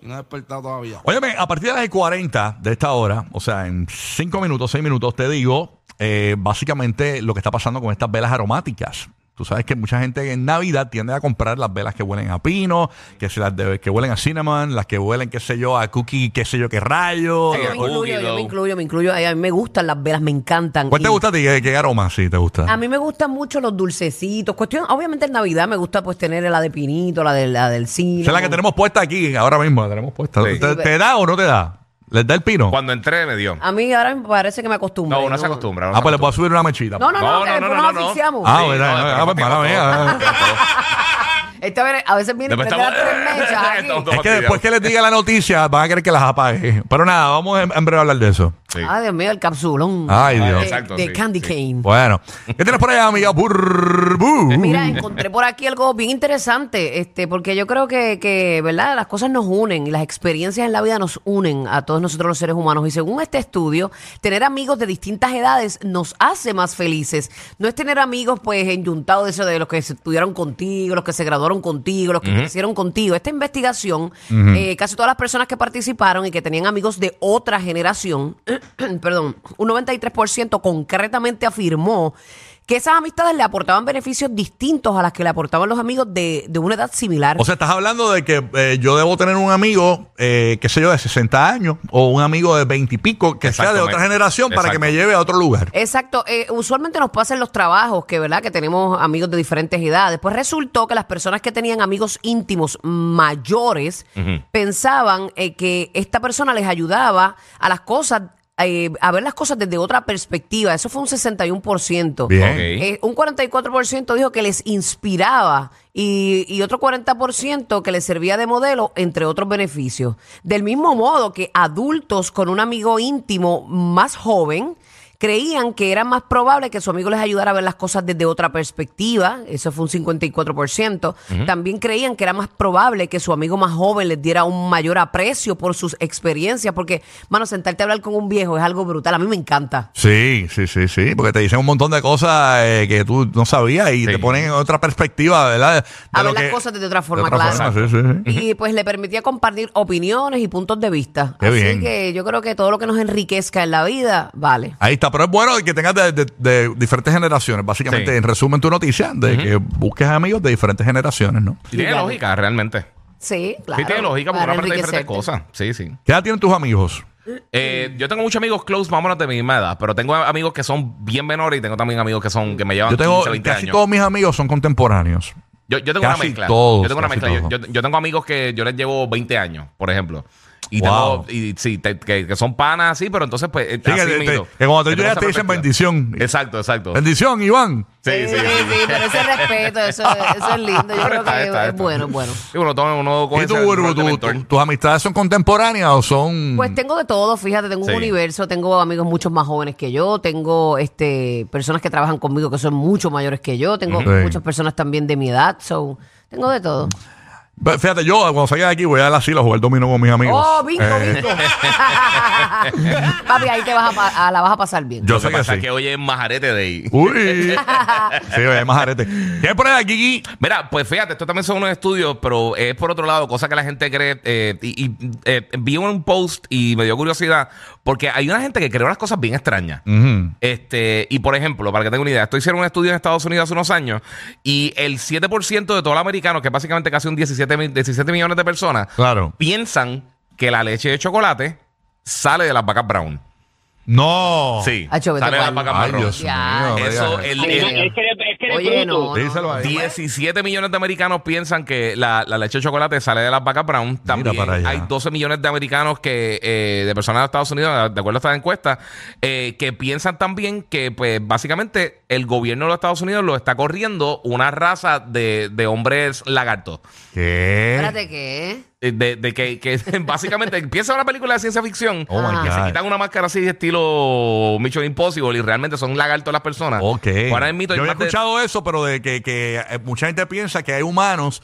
y no ha despertado todavía. Óyeme, a partir de las 40 de esta hora, o sea, en 5 minutos, 6 minutos, te digo eh, básicamente lo que está pasando con estas velas aromáticas. Tú sabes que mucha gente en Navidad tiende a comprar las velas que huelen a pino, que, se las de- que huelen a cinnamon, las que huelen, qué sé yo, a cookie, qué sé yo, qué rayo. Yo me incluyo, yo me incluyo, me incluyo. Ay, A mí me gustan las velas, me encantan. ¿Cuál te Y gusta a ti? ¿Qué, qué aroma sí te gusta? A mí me gustan mucho los dulcecitos. Cuestión, obviamente en Navidad me gusta pues tener la de pinito, la, de, la del cine. Esa es la que tenemos puesta aquí, ahora mismo la tenemos puesta. Sí. ¿Te, te da o no te da? ¿Les da el pino? Cuando entré me dio. A mí ahora me parece que me acostumbro. No, uno se acostumbra. uno ah, se pues le puedo acostumbra. subir una mechita. No, no, no, No, que no, después no, nos no, no. asfixiamos. Ah, Sí, verdad, no, ah, pues, nos mala mía. Este a ver- a veces viene y Después prende las estamos- tres mechas aquí. Estamos Es que después que les diga la noticia van a querer que las apague. Pero nada, vamos en, en breve a hablar de eso. Sí. Ay, Dios mío, el capsulón. Ay, Dios. De, Exacto, de sí, Candy sí. Cane. Bueno, ¿qué tienes por allá, amiga? Burbu. Mira, encontré por aquí algo bien interesante, este, porque yo creo que, que, ¿verdad? Las cosas nos unen y las experiencias en la vida nos unen a todos nosotros los seres humanos. Y según este estudio, tener amigos de distintas edades nos hace más felices. No es tener amigos, pues, enyuntados de eso de los que se estudiaron contigo, los que se graduaron contigo, los que crecieron contigo. Esta investigación, eh, casi todas las personas que participaron y que tenían amigos de otra generación, perdón, un 93% concretamente afirmó que esas amistades le aportaban beneficios distintos a las que le aportaban los amigos de, de una edad similar. O sea, estás hablando de que eh, yo debo tener un amigo, eh, qué sé yo, de 60 años o un amigo de 20 y pico que sea de otra generación para que me lleve a otro lugar. Exacto, eh, usualmente nos pasa en los trabajos que, ¿verdad? Que tenemos amigos de diferentes edades. Pues resultó que las personas que tenían amigos íntimos mayores pensaban eh, que esta persona les ayudaba a las cosas, eh, a ver las cosas desde otra perspectiva. Eso fue un 61%. Bien. Eh, un 44% dijo que les inspiraba y, y otro 40% que les servía de modelo, entre otros beneficios. Del mismo modo que adultos con un amigo íntimo más joven creían que era más probable que su amigo les ayudara a ver las cosas desde otra perspectiva, eso fue un 54%. También creían que era más probable que su amigo más joven les diera un mayor aprecio por sus experiencias, porque, mano, sentarte a hablar con un viejo es algo brutal, a mí me encanta. Sí, sí, sí, sí, porque te dicen un montón de cosas eh, que tú no sabías y Sí. te ponen en otra perspectiva, ¿verdad? De A ver las que- cosas desde otra forma, de otra claro. forma, sí, sí, sí. Y pues le permitía compartir opiniones y puntos de vista. Qué Así bien. que yo creo que todo lo que nos enriquezca en la vida, vale. Ahí está, pero es bueno que tengas de, de- de diferentes generaciones. Básicamente, Sí. en resumen, tu noticia, de que busques amigos de diferentes generaciones, ¿no? Y tiene lógica, realmente. Sí, claro. Sí, tiene lógica porque uno Para aprende diferentes cosas. Sí, sí. ¿Qué edad tienen tus amigos? Eh, yo tengo muchos amigos close, menos de mi misma edad, pero tengo amigos que son bien menores y tengo también amigos que son que me llevan Yo tengo, 15, 20 casi años. todos mis amigos son contemporáneos. Yo, yo tengo una Casi mezcla. todos, yo tengo una mezcla. Yo tengo amigos que yo les llevo 20 años, por ejemplo. Y, Wow. tengo, y sí, te- que, que son panas, sí, pero entonces, pues. Sí, que, así te- mismo. que cuando te Tengo llegas esa te dicen perspectiva. bendición. Exacto, exacto. Bendición, Iván. Sí, sí, sí, sí. sí, pero ese respeto, eso, eso es lindo. Yo Pero creo está, que está, es está. bueno, bueno. Sí, uno, toma- uno coge ¿Y tú, ese Burbu, rol de tú- mentor. tú- tus amistades son contemporáneas o son...? Pues tengo de todo, fíjate, tengo Sí. un universo, tengo amigos mucho más jóvenes que yo, tengo este personas que trabajan conmigo que son mucho mayores que yo, tengo Ujú. muchas personas también de mi edad, so, tengo de todo. Fíjate, yo cuando salga de aquí voy a la asilo a jugar dominó con mis amigos. Oh, bingo, Eh, bingo. Papi, ahí te vas a, pa- a la vas a pasar bien. Yo sé que pasa sí. es que hoy es majarete de ahí. Uy. sí, oye, más arete. ¿Tienes por ahí, Kiki? Mira, pues fíjate, esto también son unos estudios, pero es por otro lado, cosa que la gente cree. eh, y y, eh, vi un post y me dio curiosidad, porque hay una gente que cree unas cosas bien extrañas. Este, y por ejemplo, para que tengan una idea, esto hicieron un estudio en Estados Unidos hace unos años y el 7% de todos los americanos, que es básicamente casi un 17, mi- 17 millones de personas, Claro. piensan que la leche de chocolate sale de las vacas brown. No. Sí, sale de las vacas Ay. Dios mío. Eso, el, el- que eres, Oye, bruto. no. Díselo ahí. 17 millones de americanos piensan que la, la leche de chocolate sale de las vacas brown. También para allá. hay 12 millones de americanos que de de personas de Estados Unidos, de acuerdo a esta encuesta, eh, que piensan también que, pues, básicamente el gobierno de los Estados Unidos lo está corriendo una raza de, de hombres lagartos. ¿Qué? Espérate, ¿qué? Eh, De, de que, que básicamente empieza una película de ciencia ficción Oh, my se quitan una máscara así de estilo Mission Impossible y realmente son lagartos las personas. Ok. Ahora el mito Yo había de- escuchado eso, pero de que, que, eh, mucha gente piensa que hay humanos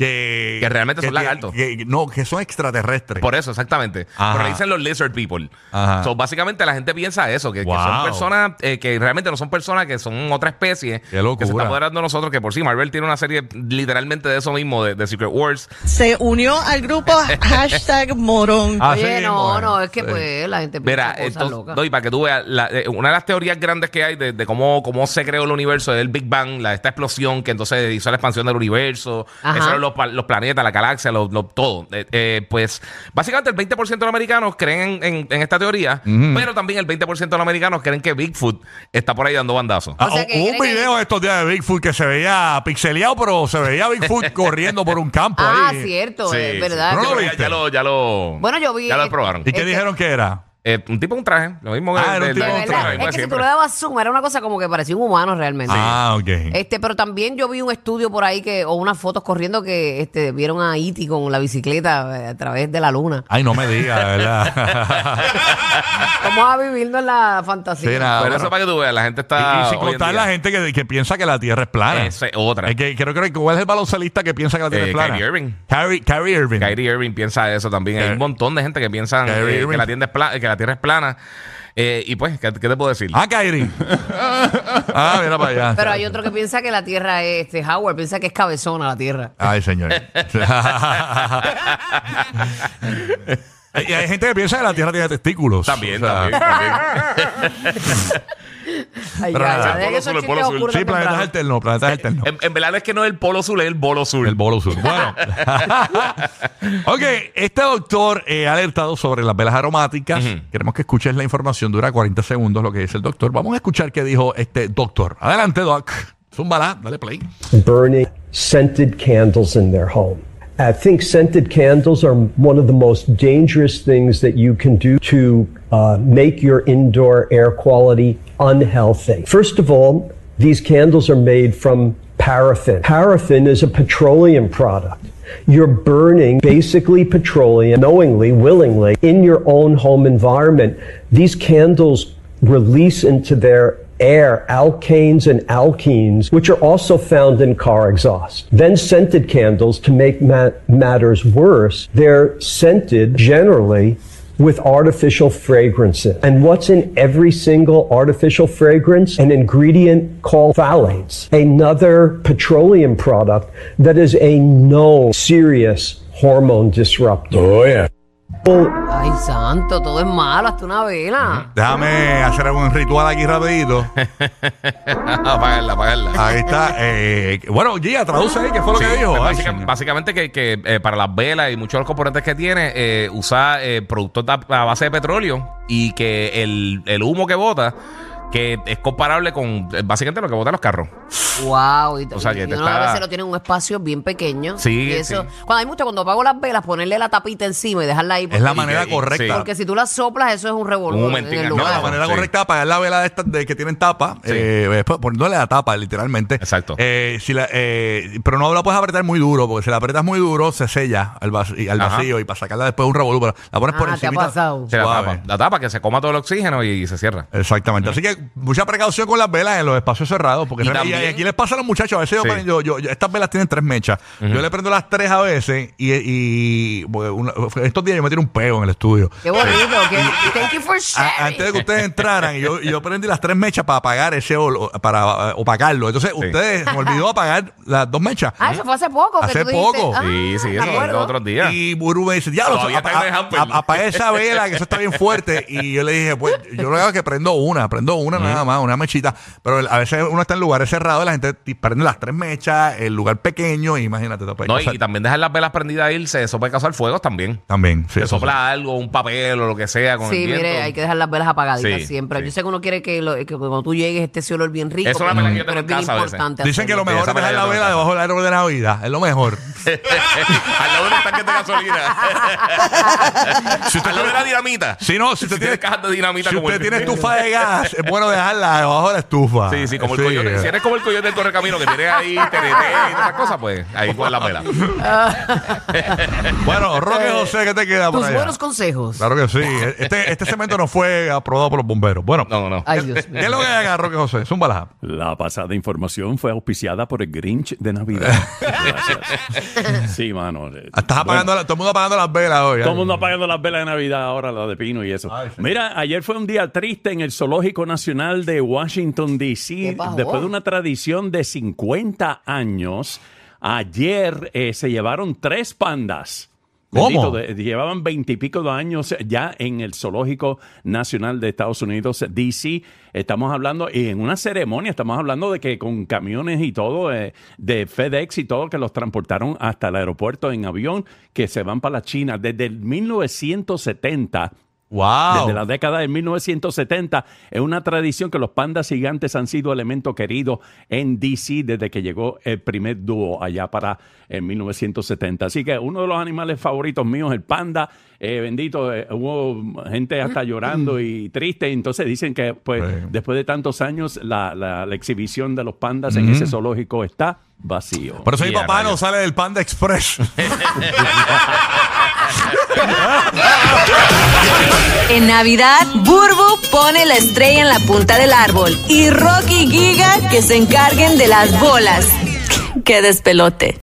que, Que realmente son lagartos. que- no, que son extraterrestres. Por eso, exactamente. Ajá. Pero le dicen los lizard people. Ajá. So, básicamente la gente piensa eso, que, Wow. son personas eh, que realmente no son personas, que son otra especie. Qué locura. Que se está apoderando de nosotros, que por sí Marvel tiene una serie literalmente de eso mismo, de, de Secret Wars. se unió al grupo hashtag morón. Así Oye, no, es. no, es que pues la gente Mira, piensa cosas entonces, locas. no, y para que tú veas, la- eh, una de las teorías grandes que hay de, de cómo, cómo se creó el universo es el Big Bang, la, esta explosión que entonces hizo la expansión del universo, Ajá. eso eran los, los planetas, la galaxia, lo, lo- todo. Eh, eh, pues básicamente el 20% de los americanos creen en, en- en esta teoría, pero también el 20% de los americanos creen que Bigfoot está por ahí dando bandazos. Ah, O sea, que hubo un que- video estos días de Bigfoot que se veía pixeleado, pero se veía Bigfoot corriendo por un campo Ah, ahí. cierto, Sí, es sí. verdad. ¿No Yo lo viste? ya, lo, ya lo. Bueno, yo vi- Ya lo probaron. ¿Y qué Este- dijeron que era? Eh, un tipo con traje, lo mismo Ah, que era un tipo traje. lo mismo es que si tú le dabas zoom, era una cosa como que parecía un humano realmente. Ah, ok. Este, pero también yo vi un estudio por ahí que, o unas fotos corriendo que este, vieron a Iti con la bicicleta eh, a través de la luna. Ay, no me digas, de ¿verdad? Vamos a vivirnos en la fantasía. Sí, nada, Pero bueno. eso para que tú veas, la gente está. y, y sin hoy en contar día- la gente que, que piensa que la Tierra es plana. Esa es otra. Es que creo que cuál es el baloncelista que piensa que la Tierra Eh, es plana. Kyrie Irving. Kyrie, Kyrie Irving. Kyrie Irving piensa eso también. Hay un montón de gente que Kyrie eh, Irving. que, la tienda es pla- que la Tierra es plana. Eh, y pues, ¿qué, qué te puedo decir? Ah, Kyrie. ah, mira para allá. Pero hay otro que piensa que la Tierra es, este, Howard piensa que es cabezona la Tierra. Ay, señor. y hay gente que piensa que la Tierra tiene testículos. También, O sea, también, también. Ay, Pero ya, ya, Polo sur, el polo sur. Sí, planetas alternos, planetas alternos. En, en verdad es que no es el polo sur, es el bolo sur. El Bolo Sur. Bueno. ok, este doctor eh, ha alertado sobre las velas aromáticas. Queremos que escuches la información. Dura 40 segundos lo que dice el doctor. Vamos a escuchar qué dijo este doctor. Adelante, doc. Zúmbala, dale play. burning scented candles in their home. I think scented candles are one of the most dangerous things that you can do to uh, make your indoor air quality unhealthy. First of all, these candles are made from paraffin. Paraffin is a petroleum product. You're burning basically petroleum knowingly, willingly in your own home environment. These candles release into their air alkanes and alkenes, which are also found in car exhaust. Then scented candles, to make ma- matters worse, they're scented generally with artificial fragrances. And what's in every single artificial fragrance? An ingredient called phthalates, another petroleum product that is a known serious hormone disruptor. Oh, yeah. Ay, santo, todo es malo, hasta una vela. Déjame hacer un ritual aquí rapidito. apagarla, apagarla. Ahí está. eh, bueno, Gia, traduce ahí qué fue lo Sí, que dijo. pues Ay, básica- señor. básicamente que, que, eh, para las velas y muchos de los componentes que tiene, eh, usa eh, productos a a base de petróleo y que el, el humo que bota, que es comparable con eh, básicamente lo que botan los carros. Wow. Y, O sea, que y te uno está- a veces lo tiene en un espacio bien pequeño. Sí, y eso, sí. Cuando hay mucho, cuando apago las velas, ponerle la tapita encima y dejarla ahí. Es la porque- manera correcta. sí. Porque si tú la soplas, eso es un Un revolver en el no, lugar. la manera Sí. correcta de apagar la vela de estas de que tienen tapa, Sí. eh, después poniéndole la tapa, literalmente. Exacto. Eh, si la, eh, pero no la puedes apretar muy duro, porque si la apretas muy duro, se sella al, vac- al Ajá. vacío y para sacarla después un revolú, pero la pones por Ah, ¿te ha encima. pasado? Sí, la tapa, la tapa, que se coma todo el oxígeno y, se cierra. Exactamente. Así que mucha precaución con las velas en los espacios cerrados, porque Y también- aquí les pasa a los muchachos. A veces yo Sí. yo, yo- yo- estas velas tienen tres mechas. Yo le prendo las tres a veces y, una- estos días yo me tiro un peo en el estudio. Qué bonito. qué- thank you for A- sharing. antes de que ustedes entraran, y yo, prendí las tres mechas para apagar ese olo- para eh, opacarlo. Entonces, ustedes se me olvidó apagar las dos mechas. Ah, eso fue hace poco. que Hace tú poco. Ah, Sí, sí, eso fue otros días. Y Buru me dice, diablo, apaga esa vela, que eso está bien fuerte. Y yo le dije, pues, yo lo que hago es que prendo una, prendo una nada más, una mechita. Pero a veces uno está en lugares cerrados y la gente prende las tres mechas, el lugar pequeño, y imagínate, te No, y, causar- y también dejar las velas prendidas ahí, se- eso puede causar fuegos también. También, sí, Se sopla algo, un papel o lo que sea con Sí, el viento. mire, hay que dejar las velas apagaditas Sí, siempre. sí. Yo sé que uno quiere que, lo- que cuando tú llegues esté ese olor bien rico. Eso es una pero- vela que yo tengo pero en es bien casa importante Dicen que lo mejor es dejar la vela debajo del árbol de Navidad. Es lo mejor. Al lado de un tanque de gasolina. Al lado de la dinamita. Si no, si usted tiene tiene, cajas de dinamita si como usted el- tiene estufa de gas, es bueno dejarla debajo de la estufa. Sí, sí, como el coyote. Si eres como el coyote del correcamino que tiene ahí TNT y esas cosas, pues ahí con la vela. Bueno, Roque José, ¿qué te queda por Tus allá? buenos consejos. Claro que sí. Este, este segmento no fue aprobado por los bomberos. Bueno, No, no. Ay, Dios ¿qué es lo que hay acá, Roque José? Zúmbala. La pasada información fue auspiciada por el Grinch de Navidad. Gracias. Sí, mano. Eh, Estás bueno, apagando, la- todo el mundo apagando las velas hoy. Todo el mundo apagando las velas de Navidad ahora, la de pino y eso. Ay, sí. Mira, ayer fue un día triste en el Zoológico Nacional de Washington, ¿Qué D.C. pasó? Después de una tradición de 50 años, ayer eh, se llevaron tres pandas. Llevaban veintipico de años ya en el Zoológico Nacional de Estados Unidos, D.C. Estamos hablando, y en una ceremonia, estamos hablando de que con camiones y todo, eh, de FedEx y todo, que los transportaron hasta el aeropuerto en avión, que se van para la China. Desde el 1970 Wow. desde la década de 1970 es una tradición que los pandas gigantes han sido elemento querido en DC desde que llegó el primer dúo allá para en 1970. Así que uno de los animales favoritos míos, el panda, eh, bendito, eh, hubo gente hasta llorando y triste. Entonces dicen que pues Sí. después de tantos años la, la- la exhibición de los pandas en ese zoológico está vacío. Por eso mi papá no sale del Panda Express. En Navidad, Burbu pone la estrella en la punta del árbol y Rocky y Giga que se encarguen de las bolas. ¡Qué despelote!